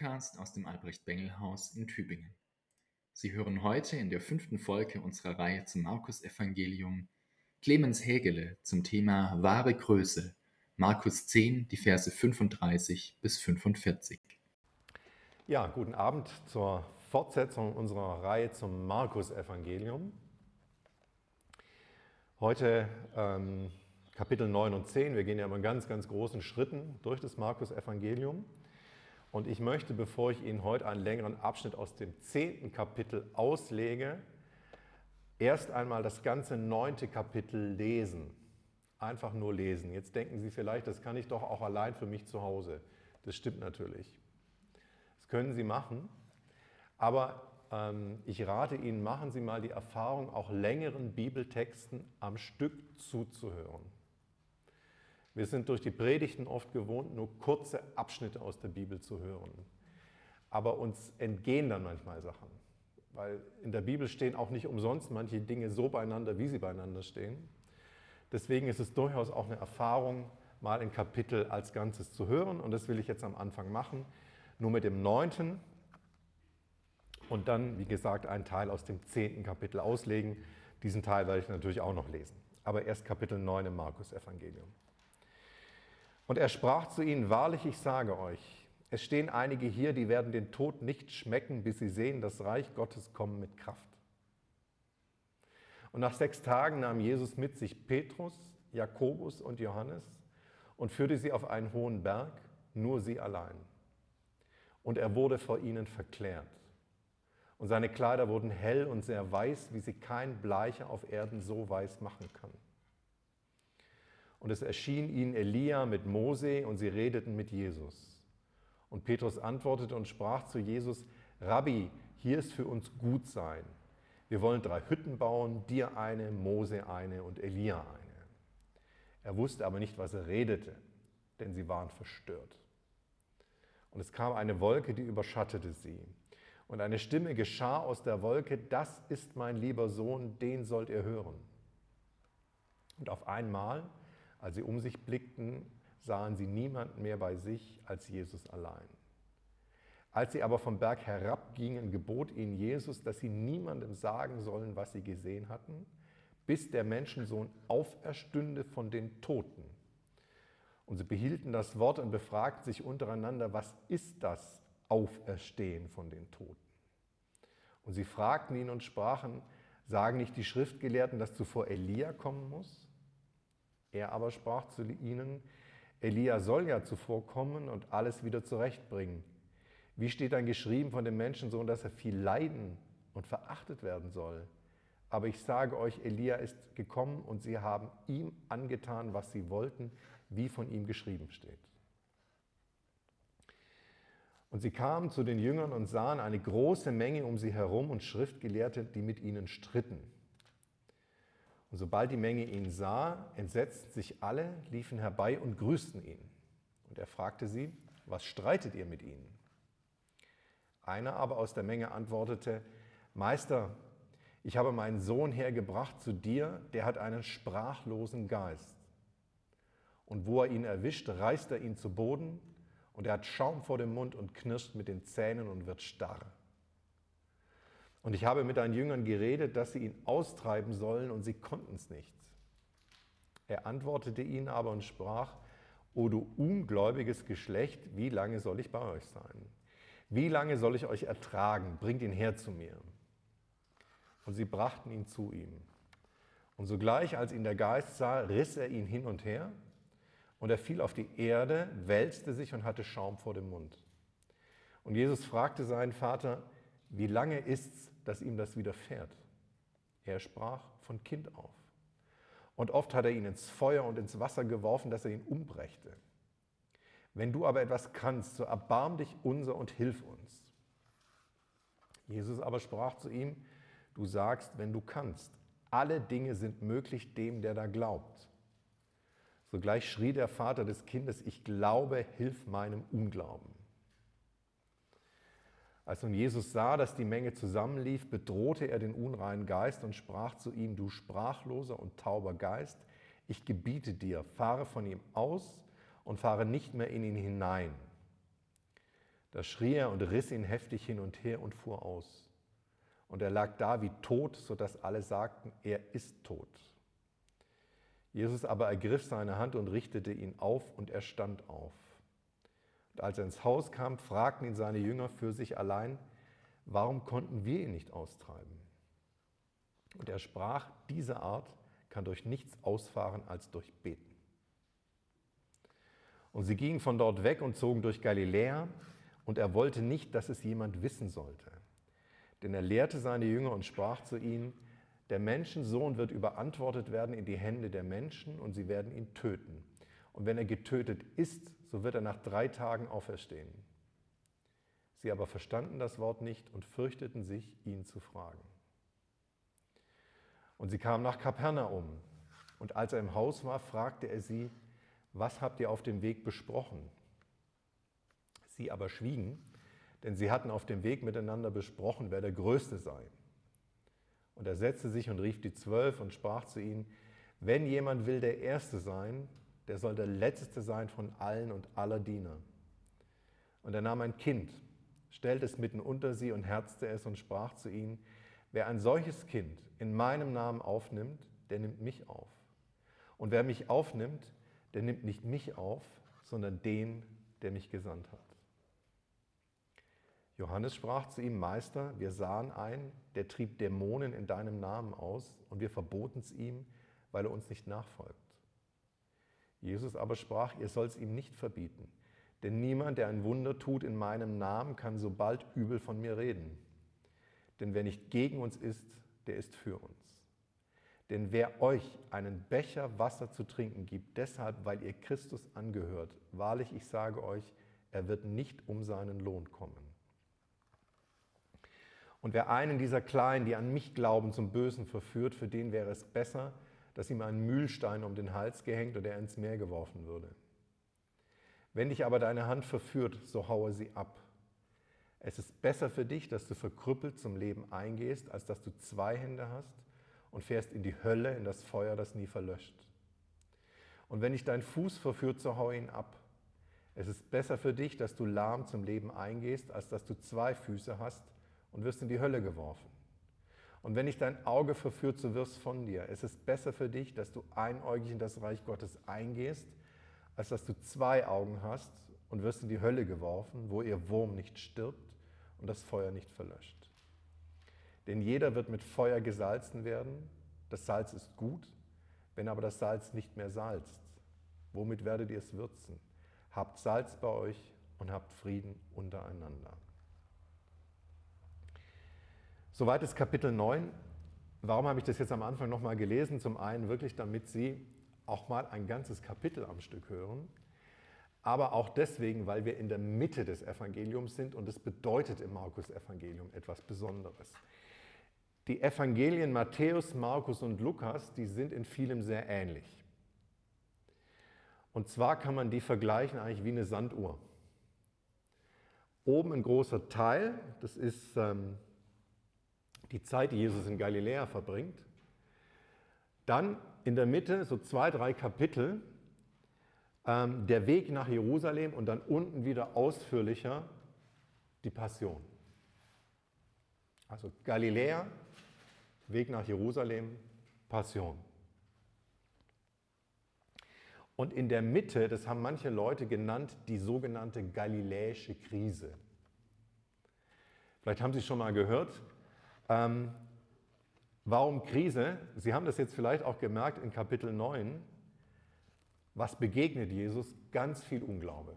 Podcast aus dem Albrecht-Bengel-Haus in Tübingen. Sie hören heute in der fünften Folge unserer Reihe zum Markus-Evangelium Clemens Hägele zum Thema wahre Größe, Markus 10, die Verse 35 bis 45. Ja, guten Abend zur Fortsetzung unserer Reihe zum Markus-Evangelium. Heute ähm, Kapitel 9 und 10. Wir gehen ja immer in ganz, ganz großen Schritten durch das Markus-Evangelium. Und ich möchte, bevor ich Ihnen heute einen längeren Abschnitt aus dem zehnten Kapitel auslege, erst einmal das ganze neunte Kapitel lesen. Einfach nur lesen. Jetzt denken Sie vielleicht, das kann ich doch auch allein für mich zu Hause. Das stimmt natürlich. Das können Sie machen. Aber ähm, ich rate Ihnen, machen Sie mal die Erfahrung, auch längeren Bibeltexten am Stück zuzuhören. Wir sind durch die Predigten oft gewohnt, nur kurze Abschnitte aus der Bibel zu hören. Aber uns entgehen dann manchmal Sachen, weil in der Bibel stehen auch nicht umsonst manche Dinge so beieinander, wie sie beieinander stehen. Deswegen ist es durchaus auch eine Erfahrung, mal ein Kapitel als Ganzes zu hören. Und das will ich jetzt am Anfang machen, nur mit dem neunten und dann, wie gesagt, einen Teil aus dem zehnten Kapitel auslegen. Diesen Teil werde ich natürlich auch noch lesen. Aber erst Kapitel 9 im Markus-Evangelium. Und er sprach zu ihnen, wahrlich, ich sage euch, es stehen einige hier, die werden den Tod nicht schmecken, bis sie sehen, das Reich Gottes kommen mit Kraft. Und nach sechs Tagen nahm Jesus mit sich Petrus, Jakobus und Johannes und führte sie auf einen hohen Berg, nur sie allein. Und er wurde vor ihnen verklärt. Und seine Kleider wurden hell und sehr weiß, wie sie kein Bleicher auf Erden so weiß machen kann. Und es erschien ihnen Elia mit Mose und sie redeten mit Jesus. Und Petrus antwortete und sprach zu Jesus, Rabbi, hier ist für uns gut sein. Wir wollen drei Hütten bauen, dir eine, Mose eine und Elia eine. Er wusste aber nicht, was er redete, denn sie waren verstört. Und es kam eine Wolke, die überschattete sie. Und eine Stimme geschah aus der Wolke, das ist mein lieber Sohn, den sollt ihr hören. Und auf einmal als sie um sich blickten, sahen sie niemanden mehr bei sich als Jesus allein. Als sie aber vom Berg herabgingen, gebot ihnen Jesus, dass sie niemandem sagen sollen, was sie gesehen hatten, bis der Menschensohn auferstünde von den Toten. Und sie behielten das Wort und befragten sich untereinander, was ist das Auferstehen von den Toten? Und sie fragten ihn und sprachen, sagen nicht die Schriftgelehrten, dass zuvor Elia kommen muss? Er aber sprach zu ihnen, Elia soll ja zuvorkommen und alles wieder zurechtbringen. Wie steht dann geschrieben von dem Menschensohn, dass er viel leiden und verachtet werden soll? Aber ich sage euch, Elia ist gekommen und sie haben ihm angetan, was sie wollten, wie von ihm geschrieben steht. Und sie kamen zu den Jüngern und sahen eine große Menge um sie herum und Schriftgelehrte, die mit ihnen stritten. Und sobald die Menge ihn sah, entsetzten sich alle, liefen herbei und grüßten ihn. Und er fragte sie, was streitet ihr mit ihnen? Einer aber aus der Menge antwortete, Meister, ich habe meinen Sohn hergebracht zu dir, der hat einen sprachlosen Geist. Und wo er ihn erwischt, reißt er ihn zu Boden und er hat Schaum vor dem Mund und knirscht mit den Zähnen und wird starr. Und ich habe mit deinen Jüngern geredet, dass sie ihn austreiben sollen, und sie konnten es nicht. Er antwortete ihnen aber und sprach, O du ungläubiges Geschlecht, wie lange soll ich bei euch sein? Wie lange soll ich euch ertragen? Bringt ihn her zu mir. Und sie brachten ihn zu ihm. Und sogleich, als ihn der Geist sah, riss er ihn hin und her, und er fiel auf die Erde, wälzte sich und hatte Schaum vor dem Mund. Und Jesus fragte seinen Vater, wie lange ist's, dass ihm das widerfährt. Er sprach von Kind auf. Und oft hat er ihn ins Feuer und ins Wasser geworfen, dass er ihn umbrächte. Wenn du aber etwas kannst, so erbarm dich unser und hilf uns. Jesus aber sprach zu ihm, du sagst, wenn du kannst, alle Dinge sind möglich dem, der da glaubt. Sogleich schrie der Vater des Kindes, ich glaube, hilf meinem Unglauben. Als nun Jesus sah, dass die Menge zusammenlief, bedrohte er den unreinen Geist und sprach zu ihm, du sprachloser und tauber Geist, ich gebiete dir, fahre von ihm aus und fahre nicht mehr in ihn hinein. Da schrie er und riss ihn heftig hin und her und fuhr aus. Und er lag da wie tot, sodass alle sagten, er ist tot. Jesus aber ergriff seine Hand und richtete ihn auf und er stand auf. Als er ins Haus kam, fragten ihn seine Jünger für sich allein, warum konnten wir ihn nicht austreiben? Und er sprach, diese Art kann durch nichts ausfahren als durch Beten. Und sie gingen von dort weg und zogen durch Galiläa, und er wollte nicht, dass es jemand wissen sollte. Denn er lehrte seine Jünger und sprach zu ihnen, der Menschensohn wird überantwortet werden in die Hände der Menschen und sie werden ihn töten. Und wenn er getötet ist, so wird er nach drei Tagen auferstehen. Sie aber verstanden das Wort nicht und fürchteten sich, ihn zu fragen. Und sie kamen nach Kapernaum. Und als er im Haus war, fragte er sie, was habt ihr auf dem Weg besprochen? Sie aber schwiegen, denn sie hatten auf dem Weg miteinander besprochen, wer der Größte sei. Und er setzte sich und rief die Zwölf und sprach zu ihnen, wenn jemand will der Erste sein, der soll der Letzte sein von allen und aller Diener. Und er nahm ein Kind, stellte es mitten unter sie und herzte es und sprach zu ihnen, wer ein solches Kind in meinem Namen aufnimmt, der nimmt mich auf. Und wer mich aufnimmt, der nimmt nicht mich auf, sondern den, der mich gesandt hat. Johannes sprach zu ihm, Meister, wir sahen ein, der trieb Dämonen in deinem Namen aus und wir verboten es ihm, weil er uns nicht nachfolgt. Jesus aber sprach, ihr sollt es ihm nicht verbieten, denn niemand, der ein Wunder tut in meinem Namen, kann so bald übel von mir reden. Denn wer nicht gegen uns ist, der ist für uns. Denn wer euch einen Becher Wasser zu trinken gibt, deshalb, weil ihr Christus angehört, wahrlich, ich sage euch, er wird nicht um seinen Lohn kommen. Und wer einen dieser Kleinen, die an mich glauben, zum Bösen verführt, für den wäre es besser, dass ihm ein Mühlstein um den Hals gehängt oder er ins Meer geworfen würde. Wenn dich aber deine Hand verführt, so haue sie ab. Es ist besser für dich, dass du verkrüppelt zum Leben eingehst, als dass du zwei Hände hast und fährst in die Hölle, in das Feuer, das nie verlöscht. Und wenn dich dein Fuß verführt, so hau ihn ab. Es ist besser für dich, dass du lahm zum Leben eingehst, als dass du zwei Füße hast und wirst in die Hölle geworfen. Und wenn dich dein Auge verführt, so wirst von dir. Es ist besser für dich, dass du einäugig in das Reich Gottes eingehst, als dass du zwei Augen hast und wirst in die Hölle geworfen, wo ihr Wurm nicht stirbt und das Feuer nicht verlöscht. Denn jeder wird mit Feuer gesalzen werden. Das Salz ist gut, wenn aber das Salz nicht mehr salzt. Womit werdet ihr es würzen? Habt Salz bei euch und habt Frieden untereinander. Soweit ist Kapitel 9. Warum habe ich das jetzt am Anfang nochmal gelesen? Zum einen wirklich, damit Sie auch mal ein ganzes Kapitel am Stück hören aber auch deswegen, weil wir in der Mitte des Evangeliums sind und es bedeutet im Markus-Evangelium etwas Besonderes. Die Evangelien Matthäus, Markus und Lukas, die sind in vielem sehr ähnlich. Und zwar kann man die vergleichen eigentlich wie eine Sanduhr. Oben ein großer Teil, das ist ähm, die Zeit, die Jesus in Galiläa verbringt. Dann in der Mitte so zwei, drei Kapitel, ähm, der Weg nach Jerusalem und dann unten wieder ausführlicher die Passion. Also Galiläa, Weg nach Jerusalem, Passion. Und in der Mitte, das haben manche Leute genannt, die sogenannte galiläische Krise. Vielleicht haben Sie schon mal gehört. Ähm, warum Krise? Sie haben das jetzt vielleicht auch gemerkt in Kapitel 9. Was begegnet Jesus? Ganz viel Unglaube.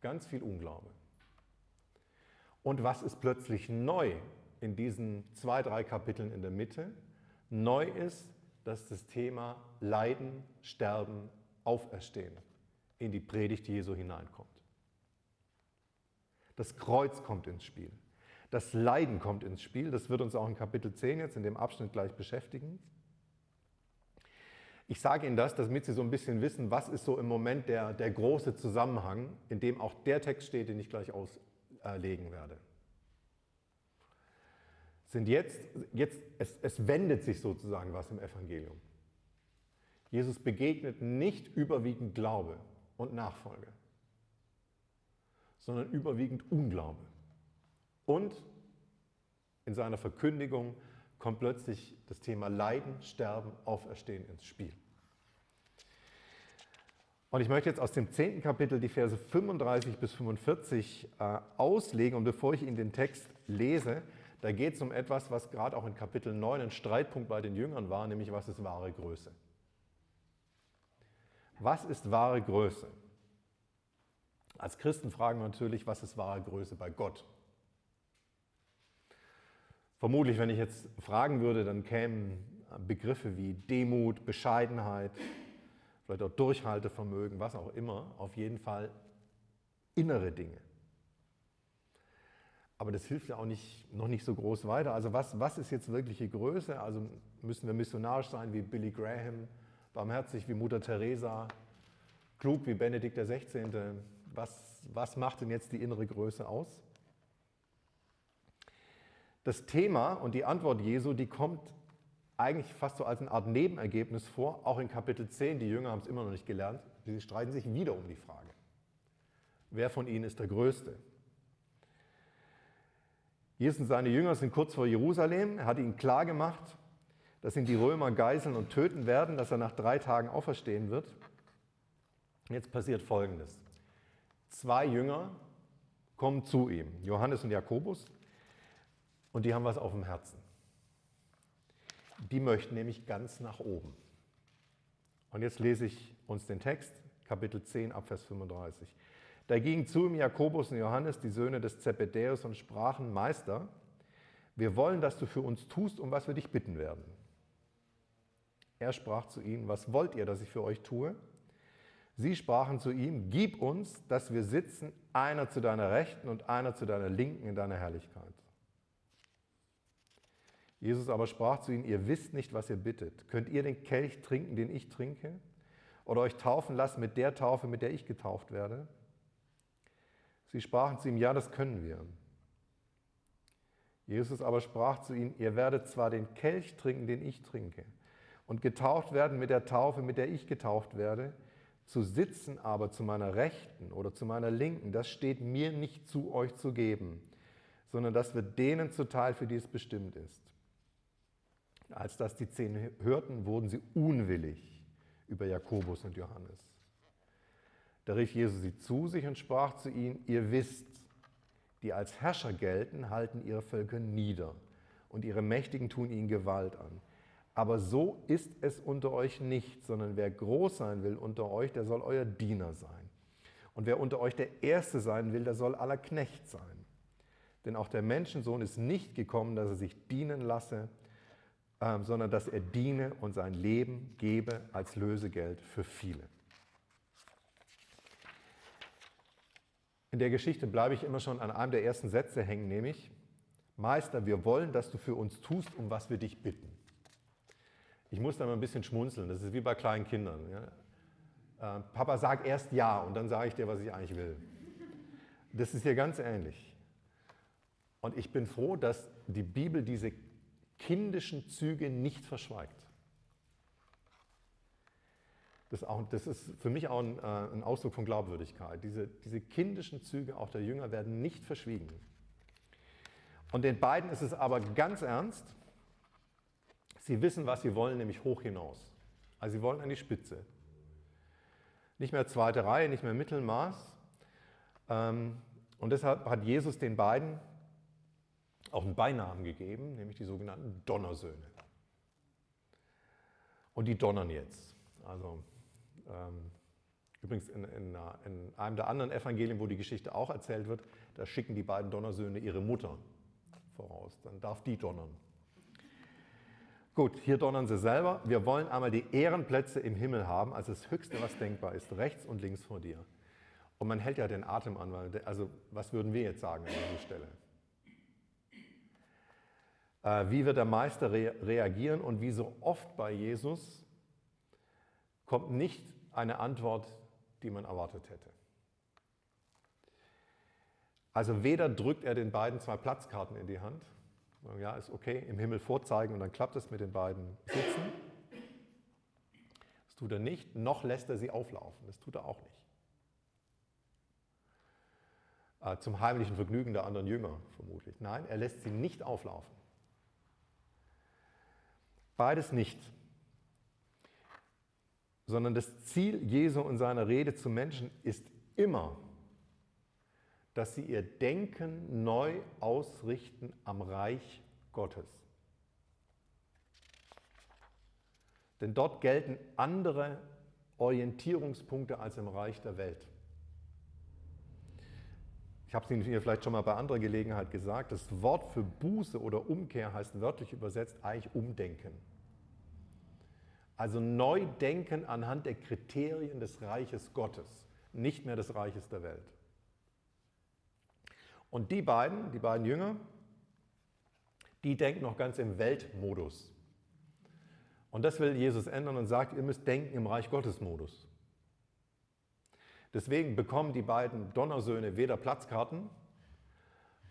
Ganz viel Unglaube. Und was ist plötzlich neu in diesen zwei, drei Kapiteln in der Mitte? Neu ist, dass das Thema Leiden, Sterben, Auferstehen in die Predigt Jesu hineinkommt. Das Kreuz kommt ins Spiel. Das Leiden kommt ins Spiel. Das wird uns auch in Kapitel 10 jetzt in dem Abschnitt gleich beschäftigen. Ich sage Ihnen das, damit Sie so ein bisschen wissen, was ist so im Moment der, der große Zusammenhang, in dem auch der Text steht, den ich gleich auslegen werde. Sind jetzt, jetzt es, es wendet sich sozusagen was im Evangelium. Jesus begegnet nicht überwiegend Glaube und Nachfolge, sondern überwiegend Unglaube. Und in seiner Verkündigung kommt plötzlich das Thema Leiden, Sterben, Auferstehen ins Spiel. Und ich möchte jetzt aus dem 10. Kapitel die Verse 35 bis 45 äh, auslegen. Und bevor ich Ihnen den Text lese, da geht es um etwas, was gerade auch in Kapitel 9 ein Streitpunkt bei den Jüngern war, nämlich was ist wahre Größe? Was ist wahre Größe? Als Christen fragen wir natürlich, was ist wahre Größe bei Gott? Vermutlich, wenn ich jetzt fragen würde, dann kämen Begriffe wie Demut, Bescheidenheit, vielleicht auch Durchhaltevermögen, was auch immer, auf jeden Fall innere Dinge. Aber das hilft ja auch nicht, noch nicht so groß weiter. Also was, was ist jetzt wirkliche Größe? Also müssen wir missionarisch sein wie Billy Graham, barmherzig wie Mutter Teresa, klug wie Benedikt XVI. Was, was macht denn jetzt die innere Größe aus? Das Thema und die Antwort Jesu, die kommt eigentlich fast so als eine Art Nebenergebnis vor, auch in Kapitel 10. Die Jünger haben es immer noch nicht gelernt. Sie streiten sich wieder um die Frage. Wer von ihnen ist der Größte? Jesus und seine Jünger sind kurz vor Jerusalem. Er hat ihnen klargemacht, dass ihn die Römer geißeln und töten werden, dass er nach drei Tagen auferstehen wird. Jetzt passiert Folgendes. Zwei Jünger kommen zu ihm, Johannes und Jakobus, und die haben was auf dem Herzen. Die möchten nämlich ganz nach oben. Und jetzt lese ich uns den Text, Kapitel 10, Abvers 35. Da gingen zu ihm Jakobus und Johannes, die Söhne des Zebedäus, und sprachen, Meister, wir wollen, dass du für uns tust, um was wir dich bitten werden. Er sprach zu ihnen, was wollt ihr, dass ich für euch tue? Sie sprachen zu ihm, gib uns, dass wir sitzen, einer zu deiner Rechten und einer zu deiner Linken in deiner Herrlichkeit. Jesus aber sprach zu ihnen, ihr wisst nicht, was ihr bittet. Könnt ihr den Kelch trinken, den ich trinke? Oder euch taufen lassen mit der Taufe, mit der ich getauft werde? Sie sprachen zu ihm, ja, das können wir. Jesus aber sprach zu ihnen, ihr werdet zwar den Kelch trinken, den ich trinke, und getauft werden mit der Taufe, mit der ich getauft werde, zu sitzen aber zu meiner Rechten oder zu meiner Linken, das steht mir nicht zu euch zu geben, sondern das wird denen zuteil, für die es bestimmt ist. Als das die zehn hörten, wurden sie unwillig über Jakobus und Johannes. Da rief Jesus sie zu sich und sprach zu ihnen, ihr wisst, die als Herrscher gelten, halten ihre Völker nieder und ihre Mächtigen tun ihnen Gewalt an. Aber so ist es unter euch nicht, sondern wer groß sein will unter euch, der soll euer Diener sein. Und wer unter euch der Erste sein will, der soll aller Knecht sein. Denn auch der Menschensohn ist nicht gekommen, dass er sich dienen lasse, ähm, sondern dass er diene und sein Leben gebe als Lösegeld für viele. In der Geschichte bleibe ich immer schon an einem der ersten Sätze hängen, nämlich, Meister, wir wollen, dass du für uns tust, um was wir dich bitten. Ich muss da mal ein bisschen schmunzeln, das ist wie bei kleinen Kindern. Ja? Äh, Papa, sag erst ja und dann sage ich dir, was ich eigentlich will. Das ist hier ganz ähnlich. Und ich bin froh, dass die Bibel diese kindischen Züge nicht verschweigt. Das, auch, das ist für mich auch ein, äh, ein Ausdruck von Glaubwürdigkeit. Diese, diese kindischen Züge auch der Jünger werden nicht verschwiegen. Und den beiden ist es aber ganz ernst. Sie wissen, was sie wollen, nämlich hoch hinaus. Also sie wollen an die Spitze. Nicht mehr zweite Reihe, nicht mehr Mittelmaß. Ähm, und deshalb hat Jesus den beiden auch einen Beinamen gegeben, nämlich die sogenannten Donnersöhne. Und die donnern jetzt. Also ähm, übrigens in, in, in, einem der anderen Evangelien, wo die Geschichte auch erzählt wird, da schicken die beiden Donnersöhne ihre Mutter voraus. Dann darf die donnern. Gut, hier donnern sie selber. Wir wollen einmal die Ehrenplätze im Himmel haben, also das Höchste, was denkbar ist, rechts und links vor dir. Und man hält ja den Atem an, weil, also was würden wir jetzt sagen an dieser Stelle? Äh, wie wird der Meister re reagieren und wie so oft bei Jesus kommt nicht eine Antwort, die man erwartet hätte. Also weder drückt er den beiden zwei Platzkarten in die Hand, ja, ist okay, im Himmel vorzeigen und dann klappt es mit den beiden Sitzen. Das tut er nicht, noch lässt er sie auflaufen, das tut er auch nicht. äh, zum heimlichen Vergnügen der anderen Jünger vermutlich. Nein, er lässt sie nicht auflaufen. Beides nicht. Sondern das Ziel Jesu und seiner Rede zu Menschen ist immer, dass sie ihr Denken neu ausrichten am Reich Gottes. Denn dort gelten andere Orientierungspunkte als im Reich der Welt. Ich habe es Ihnen vielleicht schon mal bei anderer Gelegenheit gesagt, das Wort für Buße oder Umkehr heißt wörtlich übersetzt eigentlich Umdenken. Also neu denken anhand der Kriterien des Reiches Gottes, nicht mehr des Reiches der Welt. Und die beiden, die beiden Jünger, die denken noch ganz im Weltmodus. Und das will Jesus ändern und sagt, ihr müsst denken im Reich Gottes Modus. Deswegen bekommen die beiden Donnersöhne weder Platzkarten,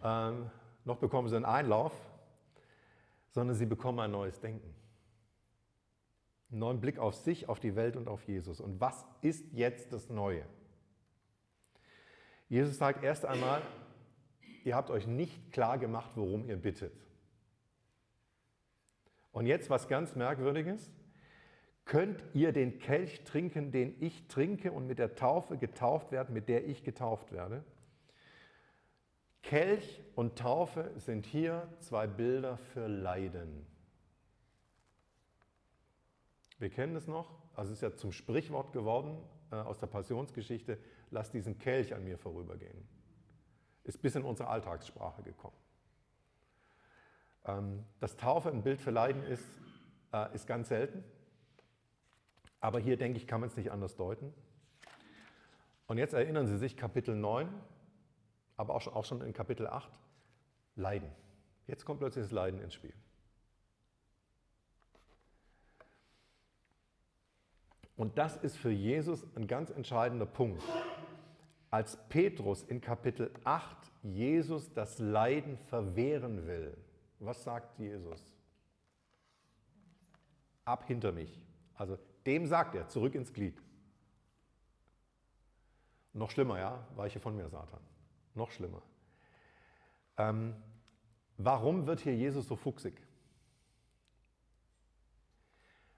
ähm, noch bekommen sie einen Einlauf, sondern sie bekommen ein neues Denken. Einen neuen Blick auf sich, auf die Welt und auf Jesus. Und was ist jetzt das Neue? Jesus sagt erst einmal, ihr habt euch nicht klar gemacht, worum ihr bittet. Und jetzt was ganz Merkwürdiges. Könnt ihr den Kelch trinken, den ich trinke und mit der Taufe getauft werden, mit der ich getauft werde? Kelch und Taufe sind hier zwei Bilder für Leiden. Wir kennen es noch, also es ist ja zum Sprichwort geworden äh, aus der Passionsgeschichte, lass diesen Kelch an mir vorübergehen. Ist bis in unsere Alltagssprache gekommen. Ähm, dass Taufe ein Bild für Leiden ist, äh, ist ganz selten. Aber hier, denke ich, kann man es nicht anders deuten. Und jetzt erinnern Sie sich Kapitel 9, aber auch schon in Kapitel 8, Leiden. Jetzt kommt plötzlich das Leiden ins Spiel. Und das ist für Jesus ein ganz entscheidender Punkt. Als Petrus in Kapitel 8 Jesus das Leiden verwehren will, was sagt Jesus? Ab hinter mich. Also dem sagt er, zurück ins Glied. Noch schlimmer, ja, weiche von mir, Satan. Noch schlimmer. Ähm, warum wird hier Jesus so fuchsig?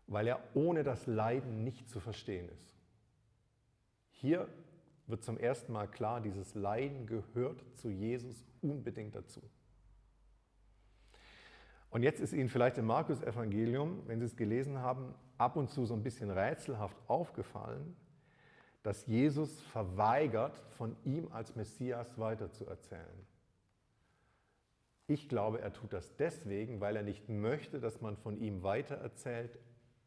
Weil er ohne das Leiden nicht zu verstehen ist. Hier wird zum ersten Mal klar, dieses Leiden gehört zu Jesus unbedingt dazu. Und jetzt ist Ihnen vielleicht im Markus-Evangelium, wenn Sie es gelesen haben, ab und zu so ein bisschen rätselhaft aufgefallen, dass Jesus verweigert, von ihm als Messias weiterzuerzählen. Ich glaube, er tut das deswegen, weil er nicht möchte, dass man von ihm weitererzählt,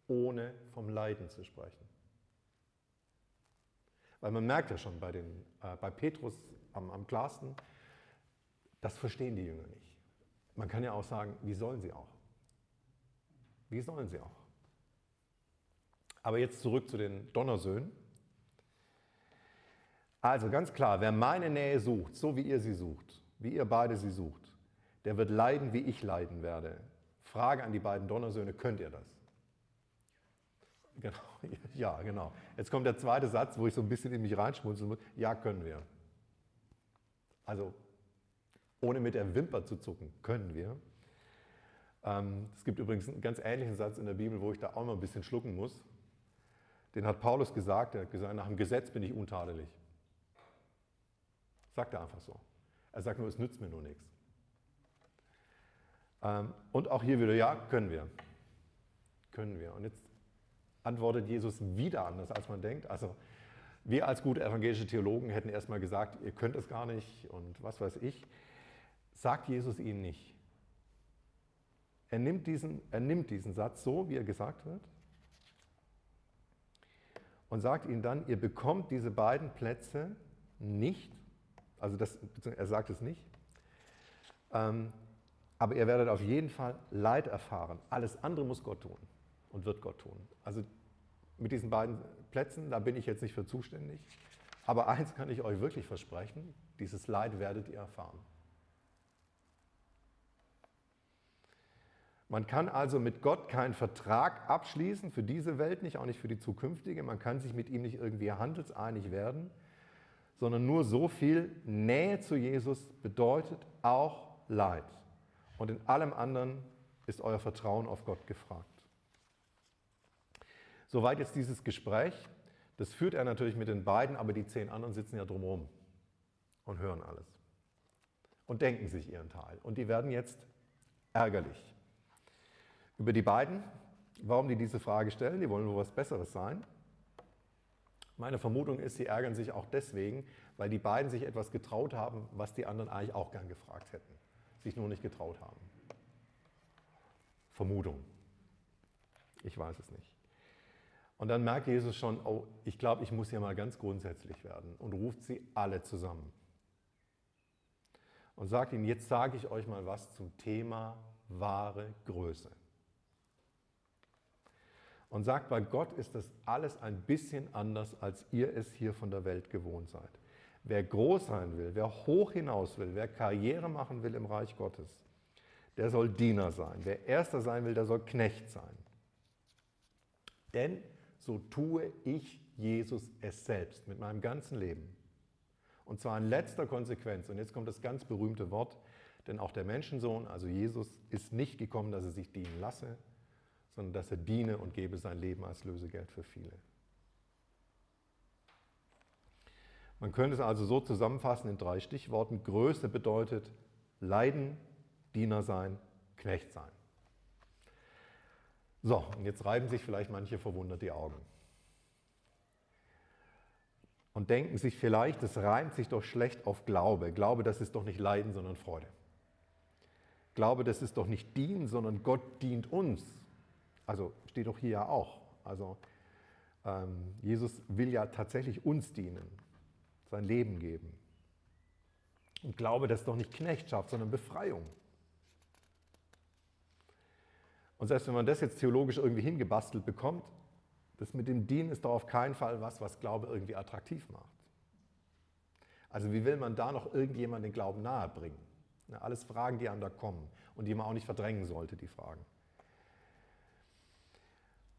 ohne vom Leiden zu sprechen. Weil man merkt ja schon bei, den, äh, bei Petrus am, am klarsten, das verstehen die Jünger nicht. Man kann ja auch sagen, wie sollen sie auch? Wie sollen sie auch? Aber jetzt zurück zu den Donnersöhnen. Also ganz klar, wer meine Nähe sucht, so wie ihr sie sucht, wie ihr beide sie sucht, der wird leiden, wie ich leiden werde. Frage an die beiden Donnersöhne, könnt ihr das? Genau, ja, genau. Jetzt kommt der zweite Satz, wo ich so ein bisschen in mich reinschmunzeln muss. Ja, können wir. Also ohne mit der Wimper zu zucken, können wir. Ähm, es gibt übrigens einen ganz ähnlichen Satz in der Bibel, wo ich da auch mal ein bisschen schlucken muss. Den hat Paulus gesagt, er hat gesagt, nach dem Gesetz bin ich untadelig. Sagt er einfach so. Er sagt nur, es nützt mir nur nichts. Ähm, und auch hier wieder, ja, können wir. Können wir. Und jetzt antwortet Jesus wieder anders, als man denkt. Also wir als gute evangelische Theologen hätten erstmal gesagt, ihr könnt es gar nicht und was weiß ich sagt Jesus ihnen nicht. Er nimmt, diesen, er nimmt diesen Satz so, wie er gesagt wird, und sagt ihnen dann, ihr bekommt diese beiden Plätze nicht, also das, er sagt es nicht, ähm, aber ihr werdet auf jeden Fall Leid erfahren. Alles andere muss Gott tun und wird Gott tun. Also mit diesen beiden Plätzen, da bin ich jetzt nicht für zuständig. Aber eins kann ich euch wirklich versprechen, dieses Leid werdet ihr erfahren. Man kann also mit Gott keinen Vertrag abschließen, für diese Welt nicht, auch nicht für die zukünftige. Man kann sich mit ihm nicht irgendwie handelseinig werden, sondern nur so viel Nähe zu Jesus bedeutet auch Leid. Und in allem anderen ist euer Vertrauen auf Gott gefragt. Soweit jetzt dieses Gespräch. Das führt er natürlich mit den beiden, aber die zehn anderen sitzen ja drumherum und hören alles und denken sich ihren Teil. Und die werden jetzt ärgerlich. Über die beiden, warum die diese Frage stellen, die wollen wohl was Besseres sein. Meine Vermutung ist, sie ärgern sich auch deswegen, weil die beiden sich etwas getraut haben, was die anderen eigentlich auch gern gefragt hätten, sich nur nicht getraut haben. Vermutung. Ich weiß es nicht. Und dann merkt Jesus schon, oh, ich glaube, ich muss hier mal ganz grundsätzlich werden und ruft sie alle zusammen. Und sagt ihnen, jetzt sage ich euch mal was zum Thema wahre Größe. Und sagt, bei Gott ist das alles ein bisschen anders, als ihr es hier von der Welt gewohnt seid. Wer groß sein will, wer hoch hinaus will, wer Karriere machen will im Reich Gottes, der soll Diener sein. Wer Erster sein will, der soll Knecht sein. Denn so tue ich Jesus es selbst mit meinem ganzen Leben. Und zwar in letzter Konsequenz. Und jetzt kommt das ganz berühmte Wort, denn auch der Menschensohn, also Jesus, ist nicht gekommen, dass er sich dienen lasse, sondern dass er diene und gebe sein Leben als Lösegeld für viele. Man könnte es also so zusammenfassen in drei Stichworten. Größe bedeutet Leiden, Diener sein, Knecht sein. So, und jetzt reiben sich vielleicht manche verwundert die Augen. Und denken sich vielleicht, es reimt sich doch schlecht auf Glaube. Glaube, das ist doch nicht Leiden, sondern Freude. Glaube, das ist doch nicht Dienen, sondern Gott dient uns. Also steht doch hier ja auch. Also ähm, Jesus will ja tatsächlich uns dienen, sein Leben geben. Und Glaube, das ist doch nicht Knechtschaft, sondern Befreiung. Und selbst wenn man das jetzt theologisch irgendwie hingebastelt bekommt, das mit dem Dienen ist doch auf keinen Fall was, was Glaube irgendwie attraktiv macht. Also wie will man da noch irgendjemand den Glauben nahebringen? alles Fragen, die einem da kommen und die man auch nicht verdrängen sollte, die Fragen.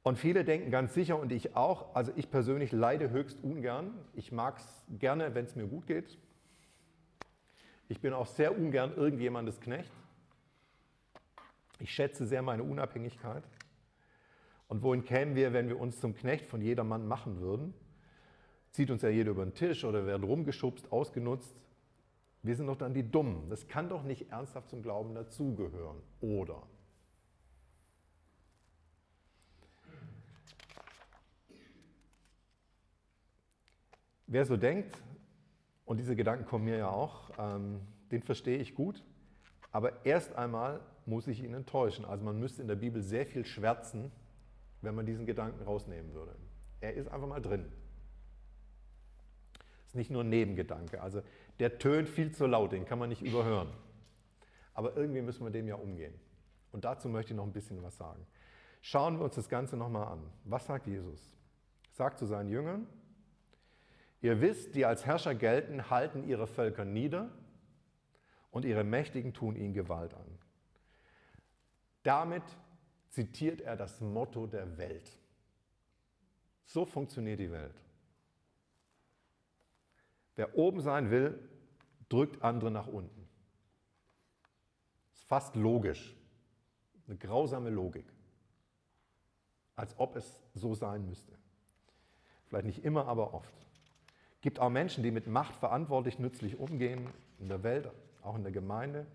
Und viele denken ganz sicher, und ich auch, also ich persönlich leide höchst ungern. Ich mag es gerne, wenn es mir gut geht. Ich bin auch sehr ungern irgendjemandes Knecht. Ich schätze sehr meine Unabhängigkeit. Und wohin kämen wir, wenn wir uns zum Knecht von jedermann machen würden? Zieht uns ja jeder über den Tisch oder werden rumgeschubst, ausgenutzt. Wir sind doch dann die Dummen. Das kann doch nicht ernsthaft zum Glauben dazugehören. Oder? Wer so denkt, und diese Gedanken kommen mir ja auch, ähm, den verstehe ich gut. Aber erst einmal muss ich ihn enttäuschen. Also man müsste in der Bibel sehr viel schwärzen, wenn man diesen Gedanken rausnehmen würde. Er ist einfach mal drin. Ist nicht nur ein Nebengedanke. Also der tönt viel zu laut, den kann man nicht überhören. Aber irgendwie müssen wir dem ja umgehen. Und dazu möchte ich noch ein bisschen was sagen. Schauen wir uns das Ganze nochmal an. Was sagt Jesus? Sagt zu seinen Jüngern, ihr wisst, die als Herrscher gelten, halten ihre Völker nieder und ihre Mächtigen tun ihnen Gewalt an. Damit zitiert er das Motto der Welt. So funktioniert die Welt. Wer oben sein will, drückt andere nach unten. Ist fast logisch. Eine grausame Logik. Als ob es so sein müsste. Vielleicht nicht immer, aber oft. Es Gibt auch Menschen, die mit Macht verantwortlich nützlich umgehen, in der Welt, auch in der Gemeinde.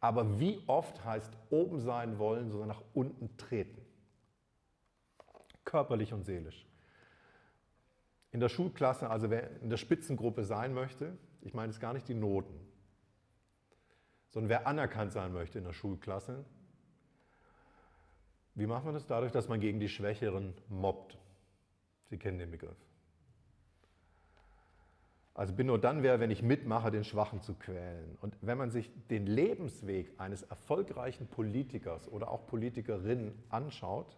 Aber wie oft heißt oben sein wollen, sogar nach unten treten? Körperlich und seelisch. In der Schulklasse, also wer in der Spitzengruppe sein möchte, ich meine jetzt gar nicht die Noten, sondern wer anerkannt sein möchte in der Schulklasse, wie macht man das? Dadurch, dass man gegen die Schwächeren mobbt. Sie kennen den Begriff. Also bin nur dann wer, wenn ich mitmache, den Schwachen zu quälen. Und wenn man sich den Lebensweg eines erfolgreichen Politikers oder auch Politikerin anschaut,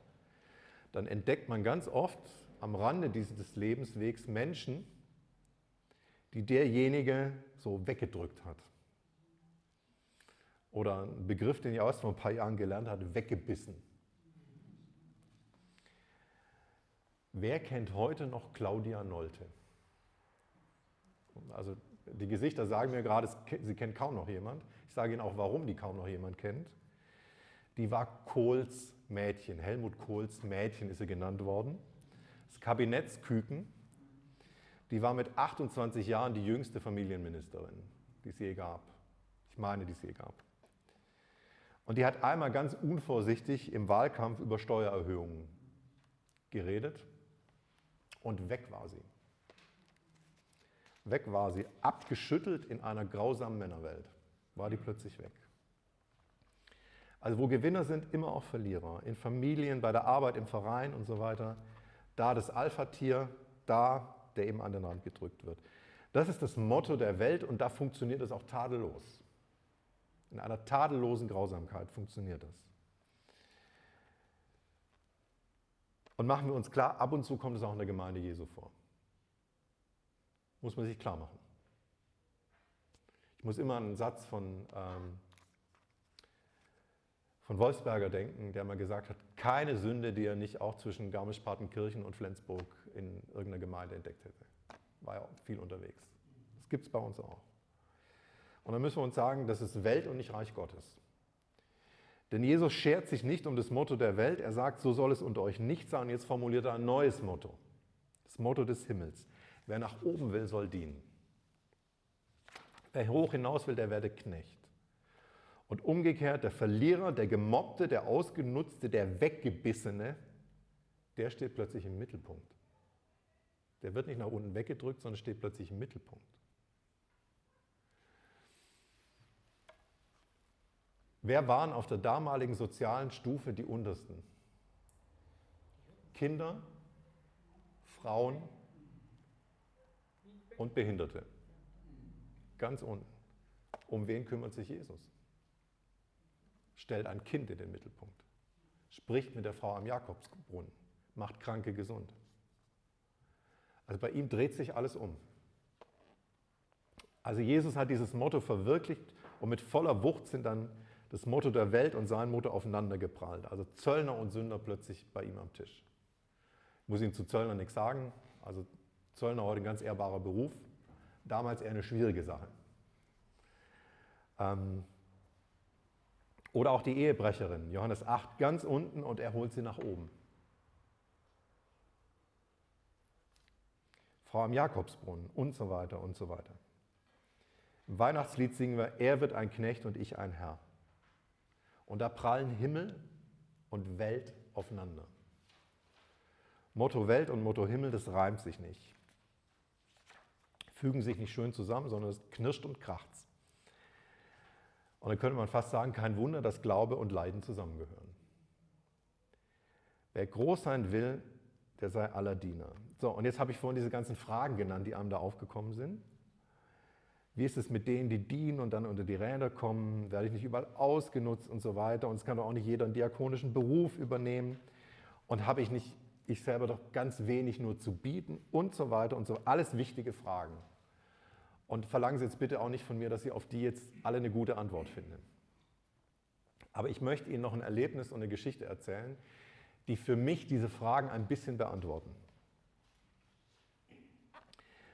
dann entdeckt man ganz oft am Rande dieses Lebenswegs Menschen, die derjenige so weggedrückt hat. Oder ein Begriff, den ich erst vor ein paar Jahren gelernt hatte, weggebissen. Wer kennt heute noch Claudia Nolte? Also die Gesichter sagen mir gerade, sie kennt kaum noch jemand. Ich sage Ihnen auch, warum die kaum noch jemand kennt. Die war Kohls Mädchen, Helmut Kohls Mädchen ist sie genannt worden. Das Kabinettsküken, die war mit 28 Jahren die jüngste Familienministerin, die es je gab. Ich meine, die es je gab. Und die hat einmal ganz unvorsichtig im Wahlkampf über Steuererhöhungen geredet und weg war sie. Weg war sie, abgeschüttelt in einer grausamen Männerwelt, war die plötzlich weg. Also wo Gewinner sind, immer auch Verlierer. In Familien, bei der Arbeit, im Verein und so weiter. Da das Alpha-Tier, da der eben an den Rand gedrückt wird. Das ist das Motto der Welt und da funktioniert es auch tadellos. In einer tadellosen Grausamkeit funktioniert das. Und machen wir uns klar, ab und zu kommt es auch in der Gemeinde Jesu vor. Muss man sich klar machen. Ich muss immer an einen Satz von, ähm, von Wolfsberger denken, der mal gesagt hat, keine Sünde, die er nicht auch zwischen Garmisch-Partenkirchen und Flensburg in irgendeiner Gemeinde entdeckt hätte. War ja viel unterwegs. Das gibt es bei uns auch. Und dann müssen wir uns sagen, das ist Welt und nicht Reich Gottes. Denn Jesus schert sich nicht um das Motto der Welt. Er sagt, so soll es unter euch nicht sein. Jetzt formuliert er ein neues Motto. Das Motto des Himmels. Wer nach oben will, soll dienen. Wer hoch hinaus will, der werde Knecht. Und umgekehrt, der Verlierer, der Gemobbte, der Ausgenutzte, der Weggebissene, der steht plötzlich im Mittelpunkt. Der wird nicht nach unten weggedrückt, sondern steht plötzlich im Mittelpunkt. Wer waren auf der damaligen sozialen Stufe die untersten? Kinder, Frauen und Behinderte. Ganz unten. Um wen kümmert sich Jesus? Stellt ein Kind in den Mittelpunkt. Spricht mit der Frau am Jakobsbrunnen. Macht Kranke gesund. Also bei ihm dreht sich alles um. Also Jesus hat dieses Motto verwirklicht und mit voller Wucht sind dann das Motto der Welt und sein Motto aufeinander geprallt. Also Zöllner und Sünder plötzlich bei ihm am Tisch. Ich muss Ihnen zu Zöllner nichts sagen. Also Zöllner heute ein ganz ehrbarer Beruf, damals eher eine schwierige Sache. Ähm, oder auch die Ehebrecherin, Johannes 8, ganz unten und er holt sie nach oben. Frau am Jakobsbrunnen und so weiter und so weiter. Im Weihnachtslied singen wir, er wird ein Knecht und ich ein Herr. Und da prallen Himmel und Welt aufeinander. Motto Welt und Motto Himmel, das reimt sich nicht fügen sich nicht schön zusammen, sondern es knirscht und kracht. Und dann könnte man fast sagen, kein Wunder, dass Glaube und Leiden zusammengehören. Wer groß sein will, der sei aller Diener. So, und jetzt habe ich vorhin diese ganzen Fragen genannt, die einem da aufgekommen sind. Wie ist es mit denen, die dienen und dann unter die Räder kommen? Werde ich nicht überall ausgenutzt und so weiter? Und es kann doch auch nicht jeder einen diakonischen Beruf übernehmen. Und habe ich nicht ich selber doch ganz wenig nur zu bieten und so weiter und so. Alles wichtige Fragen. Und verlangen Sie jetzt bitte auch nicht von mir, dass Sie auf die jetzt alle eine gute Antwort finden. Aber ich möchte Ihnen noch ein Erlebnis und eine Geschichte erzählen, die für mich diese Fragen ein bisschen beantworten.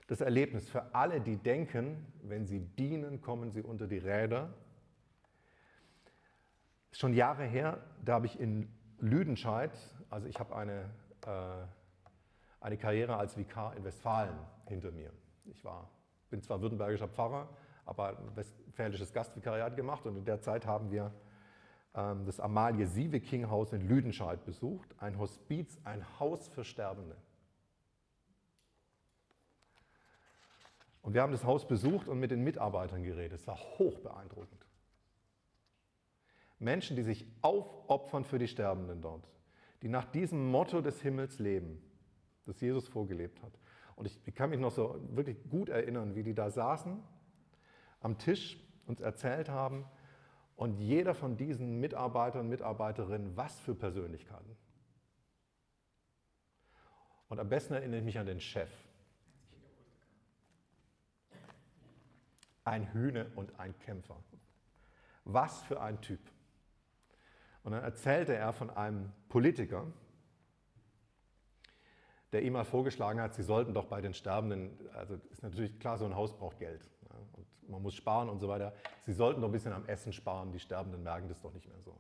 Das Erlebnis für alle, die denken, wenn sie dienen, kommen sie unter die Räder. Schon Jahre her, da habe ich in Lüdenscheid, also ich habe eine eine Karriere als Vikar in Westfalen hinter mir. Ich war, bin zwar württembergischer Pfarrer, aber westfälisches Gastvikariat gemacht und in der Zeit haben wir ähm, das Amalie Sieveking Haus in Lüdenscheid besucht, ein Hospiz, ein Haus für Sterbende. Und wir haben das Haus besucht und mit den Mitarbeitern geredet. Es war hoch beeindruckend. Menschen, die sich aufopfern für die Sterbenden dort die nach diesem Motto des Himmels leben, das Jesus vorgelebt hat. Und ich, kann mich noch so wirklich gut erinnern, wie die da saßen am Tisch, uns erzählt haben und jeder von diesen Mitarbeitern und Mitarbeiterinnen, was für Persönlichkeiten. Und am besten erinnere ich mich an den Chef. Ein Hühne und ein Kämpfer. Was für ein Typ. Und dann erzählte er von einem Politiker, der ihm mal vorgeschlagen hat, sie sollten doch bei den Sterbenden, also ist natürlich klar, so ein Haus braucht Geld ja, und man muss sparen und so weiter, sie sollten doch ein bisschen am Essen sparen, die Sterbenden merken das doch nicht mehr so.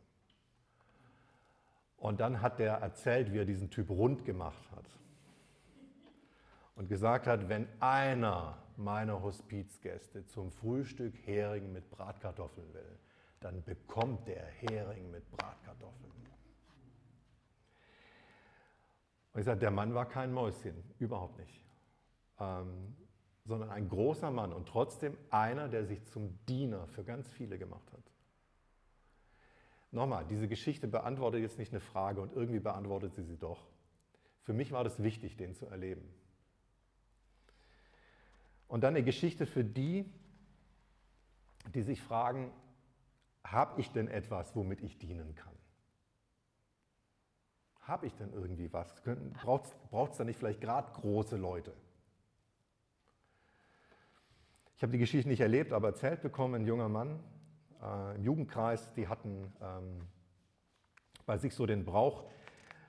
Und dann hat der erzählt, wie er diesen Typ rund gemacht hat und gesagt hat, wenn einer meiner Hospizgäste zum Frühstück Hering mit Bratkartoffeln will, dann bekommt der Hering mit Bratkartoffeln. Und ich sage, der Mann war kein Mäuschen, überhaupt nicht, ähm, sondern ein großer Mann und trotzdem einer, der sich zum Diener für ganz viele gemacht hat. Nochmal, diese Geschichte beantwortet jetzt nicht eine Frage und irgendwie beantwortet sie sie doch. Für mich war das wichtig, den zu erleben. Und dann eine Geschichte für die, die sich fragen, habe ich denn etwas, womit ich dienen kann? Habe ich denn irgendwie was? Braucht es da nicht vielleicht gerade große Leute? Ich habe die Geschichte nicht erlebt, aber erzählt bekommen, ein junger Mann äh, im Jugendkreis, die hatten ähm, bei sich so den Brauch,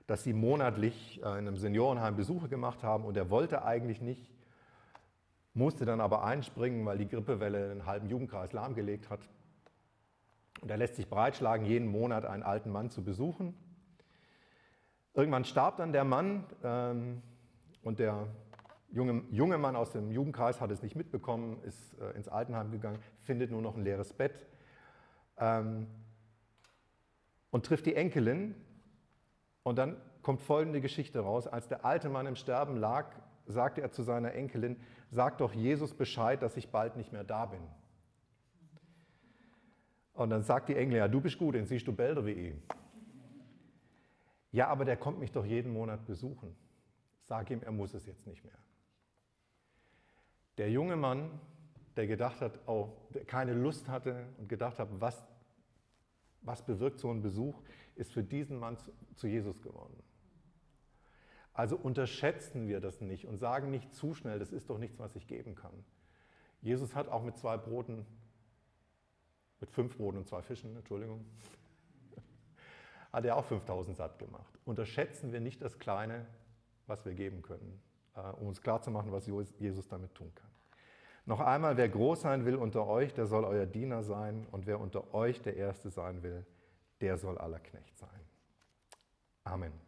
dass sie monatlich äh, in einem Seniorenheim Besuche gemacht haben und er wollte eigentlich nicht, musste dann aber einspringen, weil die Grippewelle den halben Jugendkreis lahmgelegt hat. Und er lässt sich breitschlagen, jeden Monat einen alten Mann zu besuchen. Irgendwann starb dann der Mann ähm, und der junge, junge Mann aus dem Jugendkreis hat es nicht mitbekommen, ist äh, ins Altenheim gegangen, findet nur noch ein leeres Bett ähm, und trifft die Enkelin. Und dann kommt folgende Geschichte raus. Als der alte Mann im Sterben lag, sagte er zu seiner Enkelin, sag doch Jesus Bescheid, dass ich bald nicht mehr da bin. Und dann sagt die Enkel, ja, du bist gut, den siehst du bälder wie ich. Ja, aber der kommt mich doch jeden Monat besuchen. Sag ihm, er muss es jetzt nicht mehr. Der junge Mann, der gedacht hat, oh, der keine Lust hatte und gedacht hat, was, was bewirkt so ein Besuch, ist für diesen Mann zu, zu Jesus geworden. Also unterschätzen wir das nicht und sagen nicht zu schnell, das ist doch nichts, was ich geben kann. Jesus hat auch mit zwei Broten mit fünf Broten und zwei Fischen, Entschuldigung, hat er auch 5000 satt gemacht. Unterschätzen wir nicht das Kleine, was wir geben können, äh, um uns klarzumachen, was Jesus damit tun kann. Noch einmal, wer groß sein will unter euch, der soll euer Diener sein, und wer unter euch der Erste sein will, der soll aller Knecht sein. Amen.